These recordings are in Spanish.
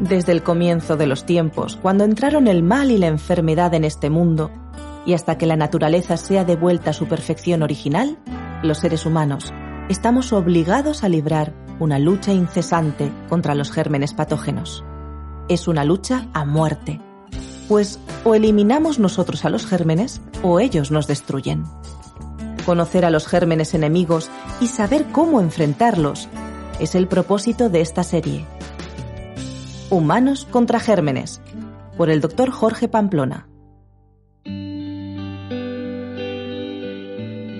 Desde el comienzo de los tiempos, cuando entraron el mal y la enfermedad en este mundo, y hasta que la naturaleza sea devuelta a su perfección original, los seres humanos estamos obligados a librar una lucha incesante contra los gérmenes patógenos. Es una lucha a muerte, pues o eliminamos nosotros a los gérmenes o ellos nos destruyen. Conocer a los gérmenes enemigos y saber cómo enfrentarlos es el propósito de esta serie. Humanos contra gérmenes, por el doctor Jorge Pamplona.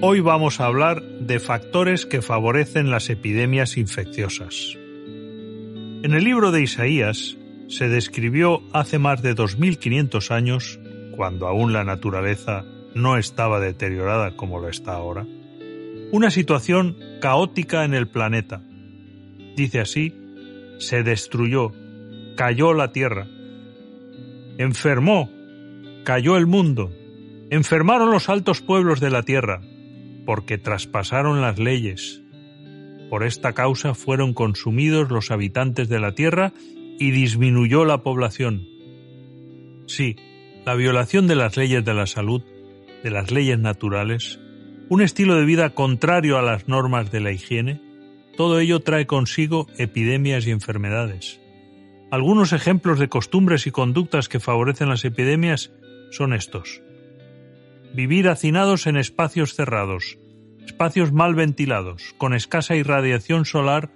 Hoy vamos a hablar de factores que favorecen las epidemias infecciosas. En el libro de Isaías se describió hace más de 2500 años, cuando aún la naturaleza no estaba deteriorada como lo está ahora, una situación caótica en el planeta. Dice así, se destruyó, cayó la tierra, enfermó, cayó el mundo, enfermaron los altos pueblos de la tierra, porque traspasaron las leyes. Por esta causa fueron consumidos los habitantes de la tierra y disminuyó la población. Sí, la violación de las leyes de la salud, de las leyes naturales, un estilo de vida contrario a las normas de la higiene, todo ello trae consigo epidemias y enfermedades. Algunos ejemplos de costumbres y conductas que favorecen las epidemias son estos. Vivir hacinados en espacios cerrados, espacios mal ventilados, con escasa irradiación solar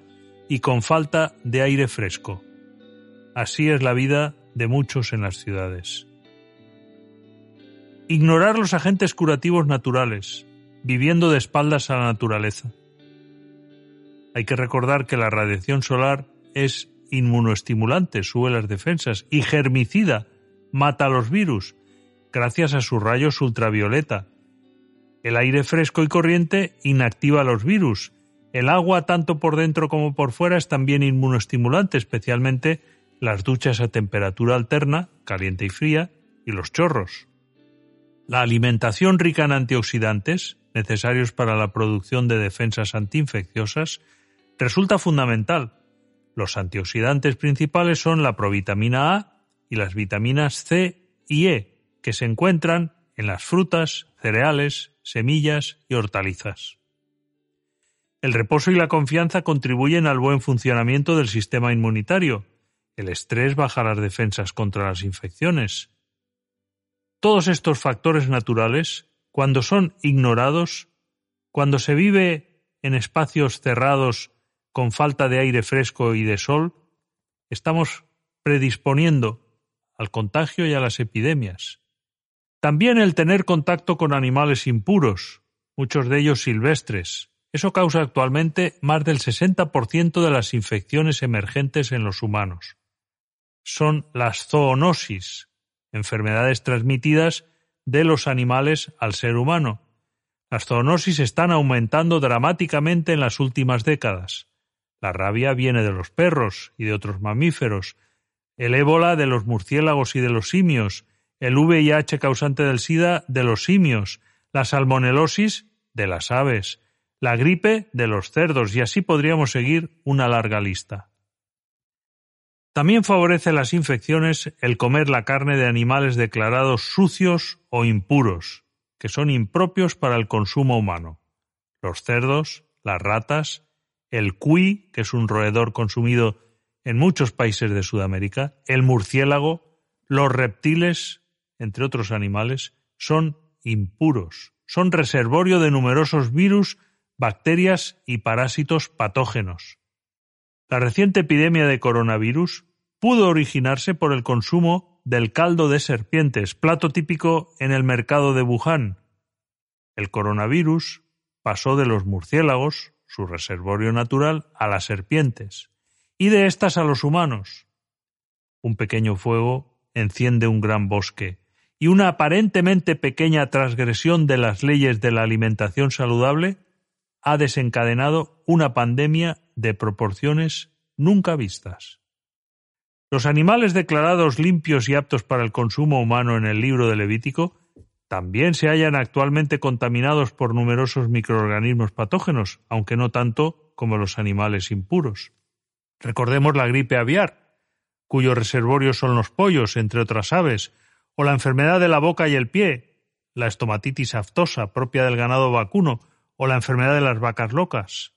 y con falta de aire fresco. Así es la vida de muchos en las ciudades. Ignorar los agentes curativos naturales, viviendo de espaldas a la naturaleza. Hay que recordar que la radiación solar es inmunoestimulante, sube las defensas y germicida, mata los virus, gracias a sus rayos ultravioleta. El aire fresco y corriente inactiva los virus. El agua, tanto por dentro como por fuera, es también inmunoestimulante, especialmente las duchas a temperatura alterna, caliente y fría, y los chorros. La alimentación rica en antioxidantes, necesarios para la producción de defensas antiinfecciosas, resulta fundamental. Los antioxidantes principales son la provitamina A y las vitaminas C y E, que se encuentran en las frutas, cereales, semillas y hortalizas. El reposo y la confianza contribuyen al buen funcionamiento del sistema inmunitario, el estrés baja las defensas contra las infecciones. Todos estos factores naturales, cuando son ignorados, cuando se vive en espacios cerrados con falta de aire fresco y de sol, estamos predisponiendo al contagio y a las epidemias. También el tener contacto con animales impuros, muchos de ellos silvestres. Eso causa actualmente más del 60% de las infecciones emergentes en los humanos son las zoonosis, enfermedades transmitidas de los animales al ser humano. Las zoonosis están aumentando dramáticamente en las últimas décadas. La rabia viene de los perros y de otros mamíferos, el ébola de los murciélagos y de los simios, el VIH causante del SIDA de los simios, la salmonelosis de las aves, la gripe de los cerdos. Y así podríamos seguir una larga lista. También favorece las infecciones el comer la carne de animales declarados sucios o impuros, que son impropios para el consumo humano. Los cerdos, las ratas, el cuy, que es un roedor consumido en muchos países de Sudamérica, el murciélago, los reptiles, entre otros animales, son impuros, son reservorio de numerosos virus, bacterias y parásitos patógenos. La reciente epidemia de coronavirus pudo originarse por el consumo del caldo de serpientes, plato típico en el mercado de Wuhan. El coronavirus pasó de los murciélagos, su reservorio natural, a las serpientes, y de éstas a los humanos. Un pequeño fuego enciende un gran bosque, y una aparentemente pequeña transgresión de las leyes de la alimentación saludable ha desencadenado una pandemia de proporciones nunca vistas. Los animales declarados limpios y aptos para el consumo humano en el libro de Levítico también se hallan actualmente contaminados por numerosos microorganismos patógenos, aunque no tanto como los animales impuros. Recordemos la gripe aviar, cuyos reservorios son los pollos, entre otras aves, o la enfermedad de la boca y el pie, la estomatitis aftosa propia del ganado vacuno, o la enfermedad de las vacas locas.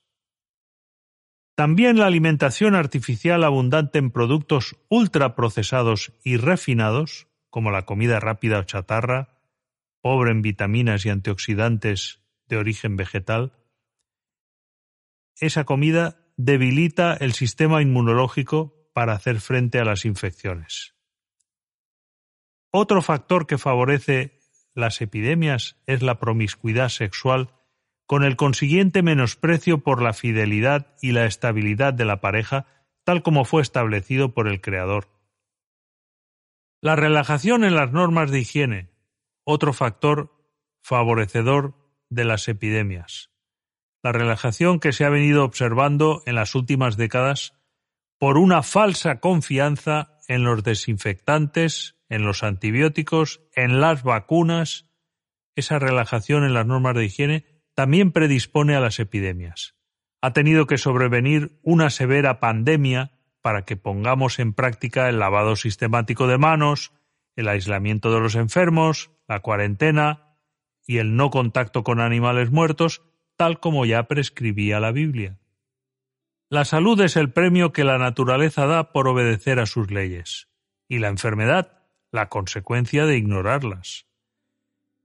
También la alimentación artificial abundante en productos ultraprocesados y refinados, como la comida rápida o chatarra, pobre en vitaminas y antioxidantes de origen vegetal, esa comida debilita el sistema inmunológico para hacer frente a las infecciones. Otro factor que favorece las epidemias es la promiscuidad sexual con el consiguiente menosprecio por la fidelidad y la estabilidad de la pareja, tal como fue establecido por el Creador. La relajación en las normas de higiene, otro factor favorecedor de las epidemias. La relajación que se ha venido observando en las últimas décadas por una falsa confianza en los desinfectantes, en los antibióticos, en las vacunas, esa relajación en las normas de higiene también predispone a las epidemias. Ha tenido que sobrevenir una severa pandemia para que pongamos en práctica el lavado sistemático de manos, el aislamiento de los enfermos, la cuarentena y el no contacto con animales muertos, tal como ya prescribía la Biblia. La salud es el premio que la naturaleza da por obedecer a sus leyes, y la enfermedad la consecuencia de ignorarlas.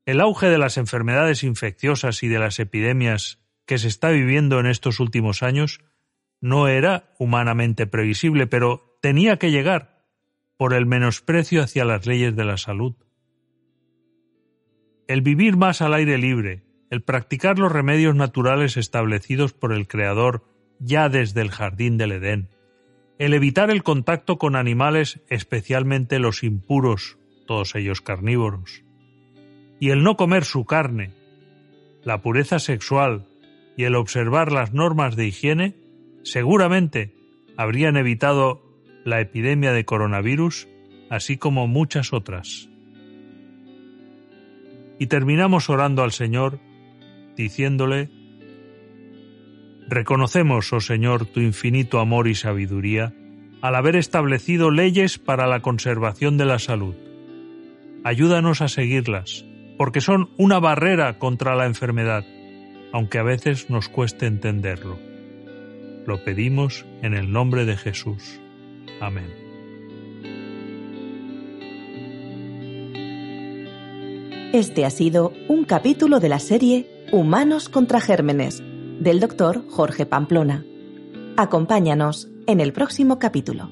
El auge de las enfermedades infecciosas y de las epidemias que se está viviendo en estos últimos años no era humanamente previsible, pero tenía que llegar por el menosprecio hacia las leyes de la salud. El vivir más al aire libre, el practicar los remedios naturales establecidos por el Creador ya desde el jardín del Edén, el evitar el contacto con animales, especialmente los impuros, todos ellos carnívoros, y el no comer su carne, la pureza sexual y el observar las normas de higiene, seguramente habrían evitado la epidemia de coronavirus, así como muchas otras. Y terminamos orando al Señor, diciéndole, Reconocemos, oh Señor, tu infinito amor y sabiduría, al haber establecido leyes para la conservación de la salud. Ayúdanos a seguirlas porque son una barrera contra la enfermedad, aunque a veces nos cueste entenderlo. Lo pedimos en el nombre de Jesús. Amén. Este ha sido un capítulo de la serie Humanos contra Gérmenes, del doctor Jorge Pamplona. Acompáñanos en el próximo capítulo.